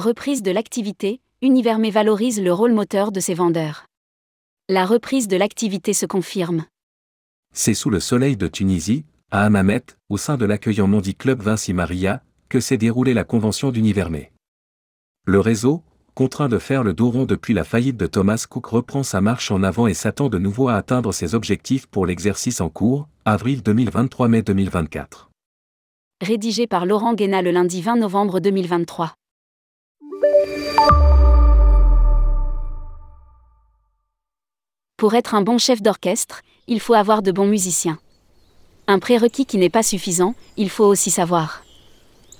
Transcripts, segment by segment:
Reprise de l'activité, Univermé valorise le rôle moteur de ses vendeurs. La reprise de l'activité se confirme. C'est sous le soleil de Tunisie, à Hammamet, au sein de l'accueillant Mondi Club Vinci Maria, que s'est déroulée la convention d'Univermé. Le réseau, contraint de faire le dos rond depuis la faillite de Thomas Cook reprend sa marche en avant et s'attend de nouveau à atteindre ses objectifs pour l'exercice en cours, avril 2023-mai 2024. Rédigé par Laurent Guéna le lundi 20 novembre 2023. Pour être un bon chef d'orchestre, il faut avoir de bons musiciens. Un prérequis qui n'est pas suffisant, il faut aussi savoir.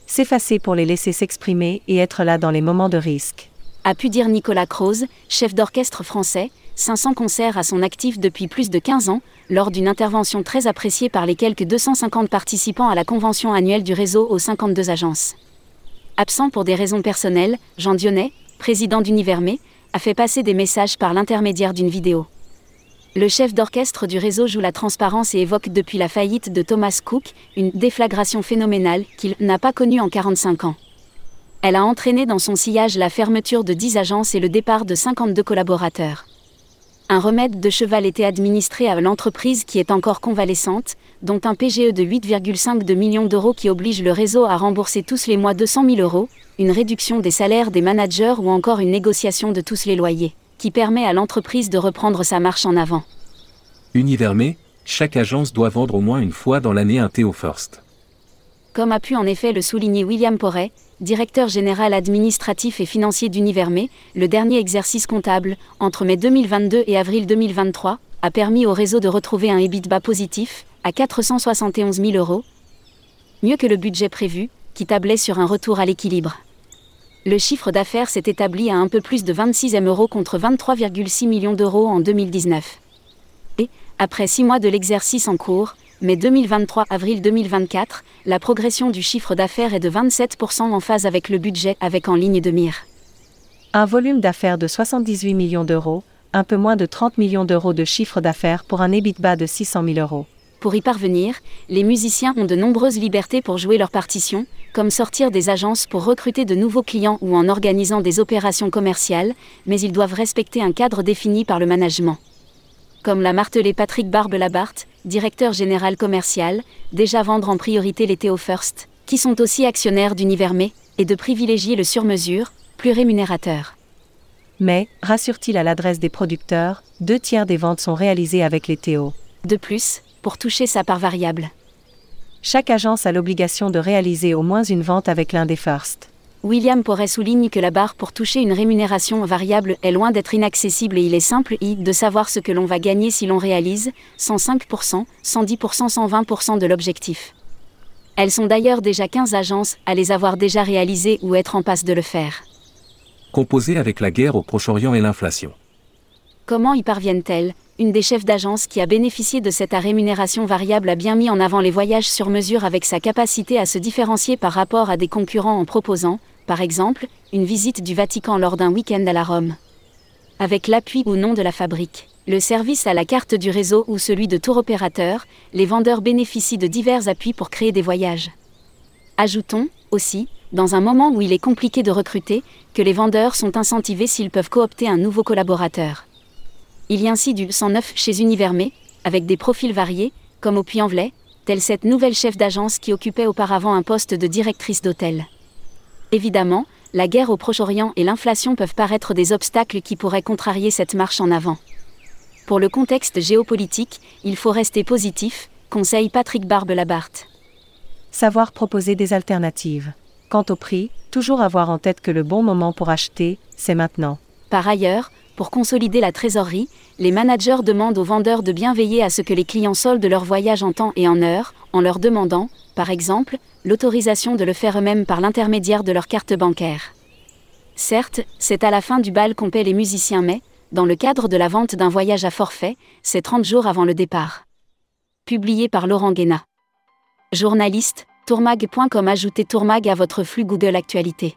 S'effacer pour les laisser s'exprimer et être là dans les moments de risque a pu dire Nicolas Croze, chef d'orchestre français, 500 concerts à son actif depuis plus de 15 ans, lors d'une intervention très appréciée par les quelques 250 participants à la convention annuelle du réseau aux 52 agences. Absent pour des raisons personnelles, Jean Dionnet, président d'Univermé, a fait passer des messages par l'intermédiaire d'une vidéo. Le chef d'orchestre du réseau joue la transparence et évoque depuis la faillite de Thomas Cook une déflagration phénoménale qu'il n'a pas connue en 45 ans. Elle a entraîné dans son sillage la fermeture de 10 agences et le départ de 52 collaborateurs. Un remède de cheval était administré à l'entreprise qui est encore convalescente, dont un PGE de 8,5 millions d'euros qui oblige le réseau à rembourser tous les mois 200 000 euros, une réduction des salaires des managers ou encore une négociation de tous les loyers, qui permet à l'entreprise de reprendre sa marche en avant. Univermé, chaque agence doit vendre au moins une fois dans l'année un Théo First. Comme a pu en effet le souligner William Porret, directeur général administratif et financier d'Univermé, le dernier exercice comptable, entre mai 2022 et avril 2023, a permis au réseau de retrouver un EBITDA positif, à 471 000 euros, mieux que le budget prévu, qui tablait sur un retour à l'équilibre. Le chiffre d'affaires s'est établi à un peu plus de 26 M euros contre 23,6 millions d'euros en 2019. Et, après six mois de l'exercice en cours, mai 2023-avril 2024, la progression du chiffre d'affaires est de 27% en phase avec le budget avec en ligne de mire. Un volume d'affaires de 78 millions d'euros, un peu moins de 30 millions d'euros de chiffre d'affaires pour un EBITDA de 600 000 euros. Pour y parvenir, les musiciens ont de nombreuses libertés pour jouer leur partition, comme sortir des agences pour recruter de nouveaux clients ou en organisant des opérations commerciales, mais ils doivent respecter un cadre défini par le management comme l'a martelé Patrick Barbe-Labarthe, directeur général commercial, déjà vendre en priorité les Théo First, qui sont aussi actionnaires d'Univermé, et de privilégier le sur-mesure, plus rémunérateur. Mais, rassure-t-il à l'adresse des producteurs, deux tiers des ventes sont réalisées avec les Théo. De plus, pour toucher sa part variable. Chaque agence a l'obligation de réaliser au moins une vente avec l'un des First. William Porret souligne que la barre pour toucher une rémunération variable est loin d'être inaccessible et il est simple y de savoir ce que l'on va gagner si l'on réalise 105%, 110%, 120% de l'objectif. Elles sont d'ailleurs déjà 15 agences à les avoir déjà réalisées ou être en passe de le faire. Composées avec la guerre au Proche-Orient et l'inflation. Comment y parviennent-elles? Une des chefs d'agence qui a bénéficié de cette rémunération variable a bien mis en avant les voyages sur mesure avec sa capacité à se différencier par rapport à des concurrents en proposant, par exemple, une visite du Vatican lors d'un week-end à la Rome. Avec l'appui ou non de la fabrique, le service à la carte du réseau ou celui de tour opérateur, les vendeurs bénéficient de divers appuis pour créer des voyages. Ajoutons, aussi, dans un moment où il est compliqué de recruter, que les vendeurs sont incentivés s'ils peuvent coopter un nouveau collaborateur. Il y a ainsi du 109 chez Univermé, avec des profils variés, comme au Puy-en-Velay, telle cette nouvelle chef d'agence qui occupait auparavant un poste de directrice d'hôtel. Évidemment, la guerre au Proche-Orient et l'inflation peuvent paraître des obstacles qui pourraient contrarier cette marche en avant. Pour le contexte géopolitique, il faut rester positif, conseille Patrick Barbe-Labarthe. Savoir proposer des alternatives. Quant au prix, toujours avoir en tête que le bon moment pour acheter, c'est maintenant. Par ailleurs, pour consolider la trésorerie, les managers demandent aux vendeurs de bien veiller à ce que les clients soldent leur voyage en temps et en heure, en leur demandant, par exemple, l'autorisation de le faire eux-mêmes par l'intermédiaire de leur carte bancaire. Certes, c'est à la fin du bal qu'on paie les musiciens, mais, dans le cadre de la vente d'un voyage à forfait, c'est 30 jours avant le départ. Publié par Laurent Guéna. Journaliste, tourmag.com Ajoutez Tourmag à votre flux Google Actualité.